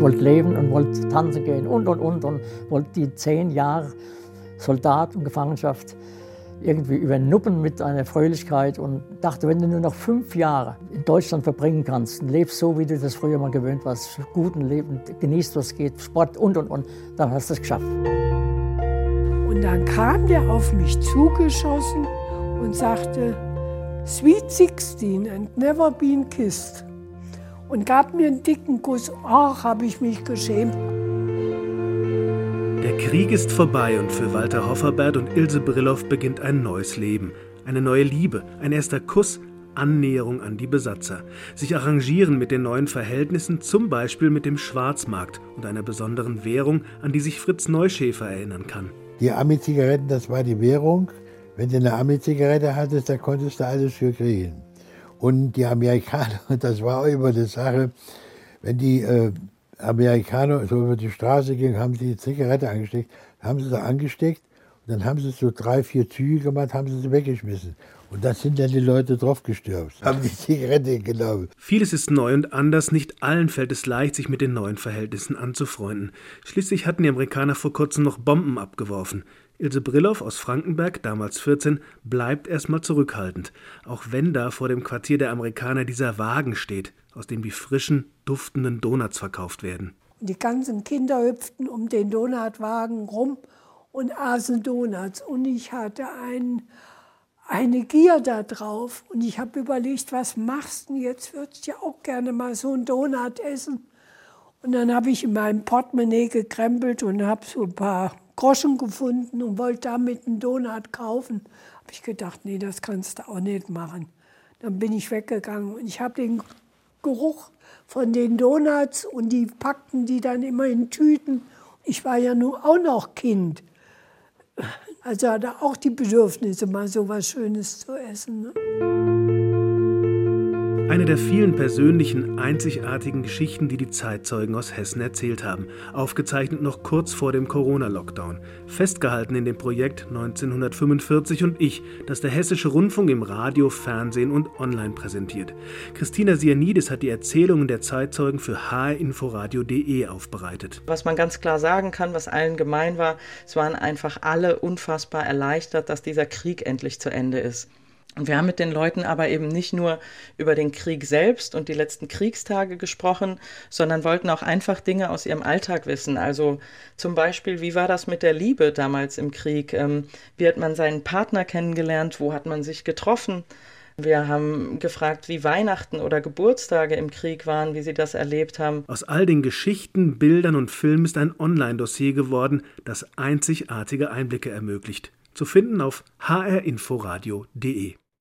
wollte leben und wollte tanzen gehen und, und, und. Und wollte die zehn Jahre Soldat und Gefangenschaft irgendwie übernuppen mit einer Fröhlichkeit und dachte, wenn du nur noch fünf Jahre in Deutschland verbringen kannst und lebst so, wie du das früher mal gewöhnt warst, guten Leben, genießt, was geht, Sport und, und, und, dann hast du es geschafft. Und dann kam der auf mich zugeschossen und sagte, Sweet 16 and never been kissed. Und gab mir einen dicken Kuss. Ach, habe ich mich geschämt. Der Krieg ist vorbei und für Walter Hofferbert und Ilse Brillow beginnt ein neues Leben. Eine neue Liebe, ein erster Kuss, Annäherung an die Besatzer. Sich arrangieren mit den neuen Verhältnissen, zum Beispiel mit dem Schwarzmarkt und einer besonderen Währung, an die sich Fritz Neuschäfer erinnern kann. Die Ami-Zigaretten, das war die Währung. Wenn du eine Ami-Zigarette hattest, da konntest du alles für kriegen. Und die Amerikaner, das war auch immer die Sache, wenn die äh, Amerikaner so über die Straße gingen, haben sie die Zigarette angesteckt, haben sie sie angesteckt und dann haben sie so drei, vier Züge gemacht, haben sie sie weggeschmissen. Und da sind dann die Leute drauf gestürzt, haben die Zigarette genommen. Vieles ist neu und anders. Nicht allen fällt es leicht, sich mit den neuen Verhältnissen anzufreunden. Schließlich hatten die Amerikaner vor kurzem noch Bomben abgeworfen. Ilse Brillow aus Frankenberg, damals 14, bleibt erstmal zurückhaltend, auch wenn da vor dem Quartier der Amerikaner dieser Wagen steht, aus dem die frischen, duftenden Donuts verkauft werden. Die ganzen Kinder hüpften um den Donutwagen rum und aßen Donuts. Und ich hatte ein, eine Gier da drauf. Und ich habe überlegt, was machst du jetzt? Würdest du ja auch gerne mal so einen Donut essen. Und dann habe ich in meinem Portemonnaie gekrempelt und habe so ein paar Groschen gefunden und wollte damit einen Donut kaufen. Habe ich gedacht, nee, das kannst du auch nicht machen. Dann bin ich weggegangen und ich habe den Geruch von den Donuts und die packten die dann immer in Tüten. Ich war ja nun auch noch Kind. Also hatte auch die Bedürfnisse, mal so was Schönes zu essen. Ne? Eine der vielen persönlichen, einzigartigen Geschichten, die die Zeitzeugen aus Hessen erzählt haben, aufgezeichnet noch kurz vor dem Corona-Lockdown, festgehalten in dem Projekt 1945 und ich, das der Hessische Rundfunk im Radio, Fernsehen und online präsentiert. Christina Sianidis hat die Erzählungen der Zeitzeugen für hrinforadio.de aufbereitet. Was man ganz klar sagen kann, was allen gemein war, es waren einfach alle unfassbar erleichtert, dass dieser Krieg endlich zu Ende ist. Und wir haben mit den Leuten aber eben nicht nur über den Krieg selbst und die letzten Kriegstage gesprochen, sondern wollten auch einfach Dinge aus ihrem Alltag wissen. Also zum Beispiel, wie war das mit der Liebe damals im Krieg? Ähm, wie hat man seinen Partner kennengelernt? Wo hat man sich getroffen? Wir haben gefragt, wie Weihnachten oder Geburtstage im Krieg waren, wie sie das erlebt haben. Aus all den Geschichten, Bildern und Filmen ist ein Online-Dossier geworden, das einzigartige Einblicke ermöglicht. Zu finden auf hrinforadio.de.